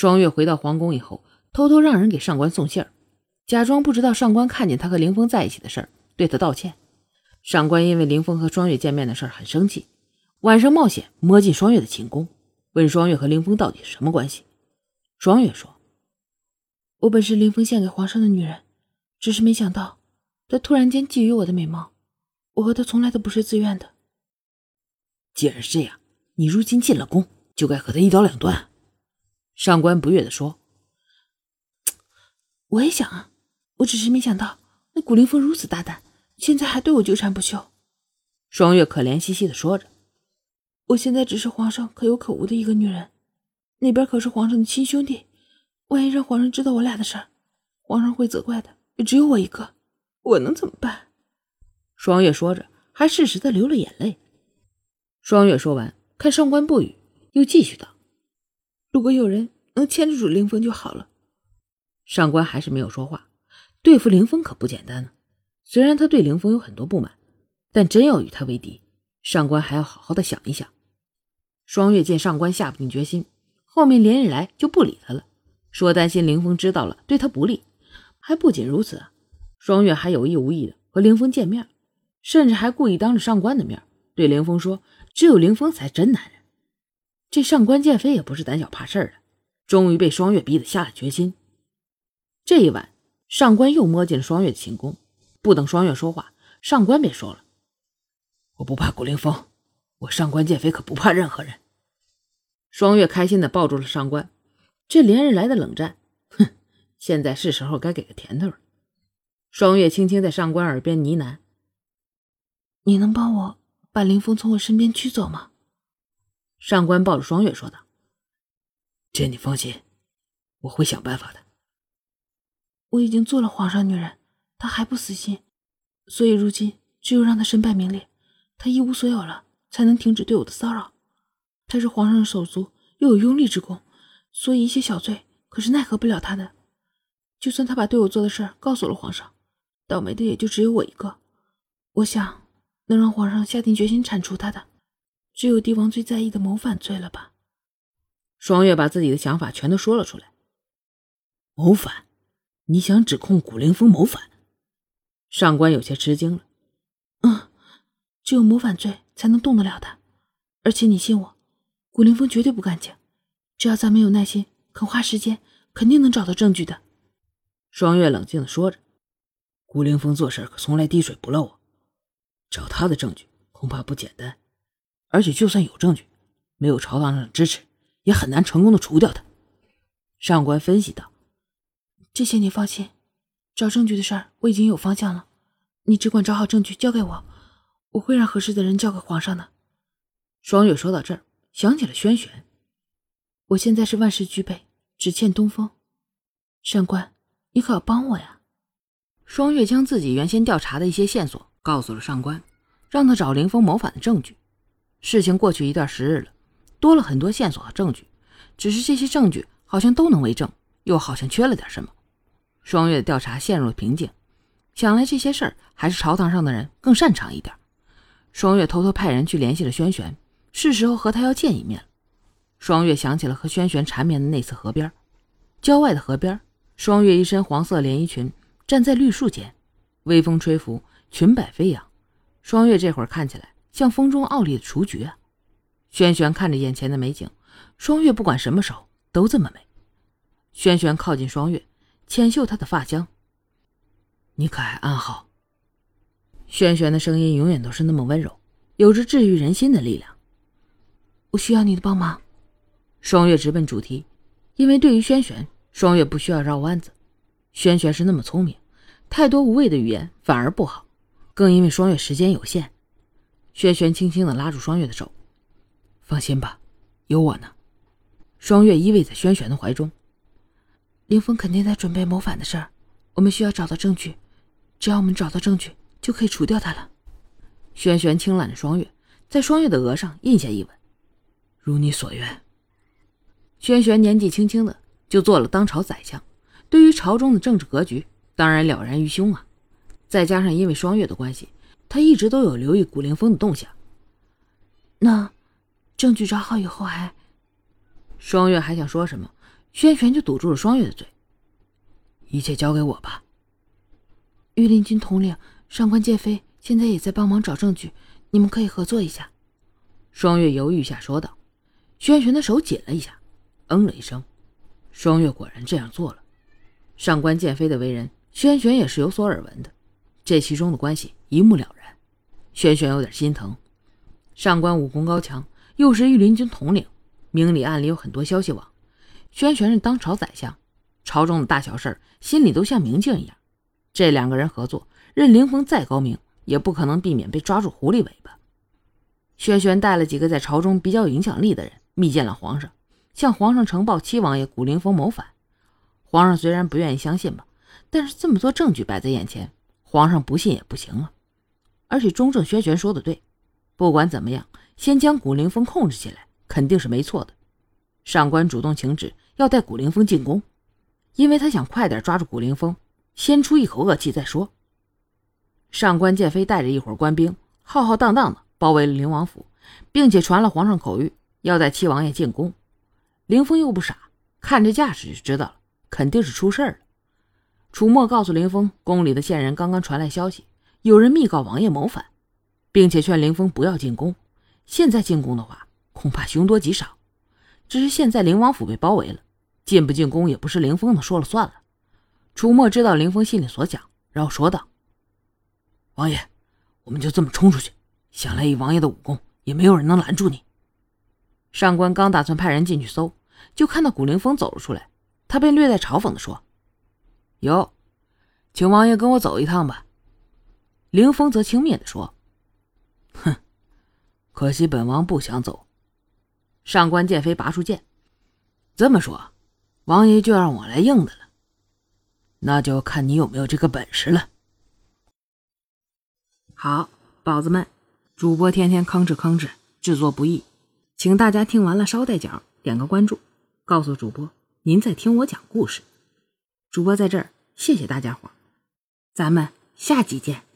双月回到皇宫以后，偷偷让人给上官送信儿，假装不知道上官看见他和凌风在一起的事儿，对他道歉。上官因为凌风和双月见面的事儿很生气，晚上冒险摸进双月的寝宫，问双月和凌风到底是什么关系。双月说：“我本是凌风献给皇上的女人，只是没想到他突然间觊觎我的美貌，我和他从来都不是自愿的。既然是这样，你如今进了宫，就该和他一刀两断。”上官不悦地说：“我也想啊，我只是没想到那古灵风如此大胆，现在还对我纠缠不休。”双月可怜兮兮地说着：“我现在只是皇上可有可无的一个女人，那边可是皇上的亲兄弟，万一让皇上知道我俩的事儿，皇上会责怪的。也只有我一个，我能怎么办？”双月说着，还适时的流了眼泪。双月说完，看上官不语，又继续道。如果有人能牵制住凌峰就好了。上官还是没有说话。对付凌峰可不简单呢。虽然他对凌峰有很多不满，但真要与他为敌，上官还要好好的想一想。双月见上官下不定决心，后面连日来就不理他了，说担心凌峰知道了对他不利。还不仅如此，双月还有意无意的和凌峰见面，甚至还故意当着上官的面对凌峰说：“只有凌峰才真男人。”这上官剑飞也不是胆小怕事儿的，终于被双月逼得下了决心。这一晚，上官又摸进了双月的寝宫，不等双月说话，上官便说了：“我不怕古凌风，我上官剑飞可不怕任何人。”双月开心的抱住了上官，这连日来的冷战，哼，现在是时候该给个甜头了。双月轻轻在上官耳边呢喃：“你能帮我把凌风从我身边驱走吗？”上官抱着双月说道：“这你放心，我会想办法的。我已经做了皇上女人，他还不死心，所以如今只有让他身败名裂，他一无所有了，才能停止对我的骚扰。他是皇上的手足，又有拥立之功，所以一些小罪可是奈何不了他的。就算他把对我做的事告诉了皇上，倒霉的也就只有我一个。我想能让皇上下定决心铲除他的。”只有帝王最在意的谋反罪了吧？双月把自己的想法全都说了出来。谋反？你想指控古灵风谋反？上官有些吃惊了。嗯，只有谋反罪才能动得了他。而且你信我，古灵风绝对不干净。只要咱们有耐心，肯花时间，肯定能找到证据的。双月冷静的说着。古灵风做事可从来滴水不漏啊，找他的证据恐怕不简单。而且，就算有证据，没有朝堂上的支持，也很难成功的除掉他。上官分析道：“这些你放心，找证据的事儿我已经有方向了，你只管找好证据交给我，我会让合适的人交给皇上的。”双月说到这儿，想起了轩轩。我现在是万事俱备，只欠东风。上官，你可要帮我呀！双月将自己原先调查的一些线索告诉了上官，让他找凌风谋反的证据。事情过去一段时日了，多了很多线索和证据，只是这些证据好像都能为证，又好像缺了点什么。双月的调查陷入了瓶颈，想来这些事儿还是朝堂上的人更擅长一点。双月偷偷派人去联系了轩轩，是时候和他要见一面了。双月想起了和轩轩缠绵的那次河边，郊外的河边，双月一身黄色连衣裙站在绿树间，微风吹拂，裙摆飞扬。双月这会儿看起来。像风中傲立的雏菊啊！轩看着眼前的美景，双月不管什么时候都这么美。轩轩靠近双月，浅嗅她的发香。你可还安好？轩轩的声音永远都是那么温柔，有着治愈人心的力量。我需要你的帮忙。双月直奔主题，因为对于轩轩，双月不需要绕弯子。轩轩是那么聪明，太多无谓的语言反而不好。更因为双月时间有限。轩轩轻轻的拉住双月的手，放心吧，有我呢。双月依偎在轩轩的怀中。林峰肯定在准备谋反的事儿，我们需要找到证据，只要我们找到证据，就可以除掉他了。轩轩轻揽着双月，在双月的额上印下一吻。如你所愿。轩轩年纪轻轻的就做了当朝宰相，对于朝中的政治格局当然了然于胸啊。再加上因为双月的关系。他一直都有留意古灵风的动向。那证据找好以后，还……双月还想说什么，轩辕就堵住了双月的嘴：“一切交给我吧。”御林军统领上官剑飞现在也在帮忙找证据，你们可以合作一下。”双月犹豫下说道。轩辕的手紧了一下，嗯了一声。双月果然这样做了。上官剑飞的为人，轩辕也是有所耳闻的，这其中的关系一目了然。轩轩有点心疼。上官武功高强，又是御林军统领，明里暗里有很多消息网。轩轩是当朝宰相，朝中的大小事儿心里都像明镜一样。这两个人合作，任凌风再高明，也不可能避免被抓住狐狸尾巴。轩轩带了几个在朝中比较有影响力的人。密见了皇上，向皇上呈报七王爷古灵风谋反。皇上虽然不愿意相信吧，但是这么多证据摆在眼前，皇上不信也不行啊。而且中正轩玄说的对，不管怎么样，先将古灵风控制起来肯定是没错的。上官主动请旨要带古灵风进宫，因为他想快点抓住古灵风，先出一口恶气再说。上官剑飞带着一伙官兵，浩浩荡荡的包围了灵王府，并且传了皇上口谕。要带七王爷进宫，凌风又不傻，看这架势就知道了，肯定是出事了。楚墨告诉凌风，宫里的线人刚刚传来消息，有人密告王爷谋反，并且劝凌风不要进宫。现在进宫的话，恐怕凶多吉少。只是现在灵王府被包围了，进不进宫也不是凌风能说了算了。楚墨知道凌风心里所想，然后说道：“王爷，我们就这么冲出去，想来以王爷的武功，也没有人能拦住你。”上官刚打算派人进去搜，就看到古凌风走了出来。他便略带嘲讽地说：“有，请王爷跟我走一趟吧。”凌风则轻蔑地说：“哼，可惜本王不想走。”上官剑飞拔出剑：“这么说，王爷就让我来硬的了？那就看你有没有这个本事了。”好，宝子们，主播天天吭哧吭哧，制作不易。请大家听完了，捎带脚点个关注，告诉主播您在听我讲故事。主播在这儿，谢谢大家伙咱们下集见。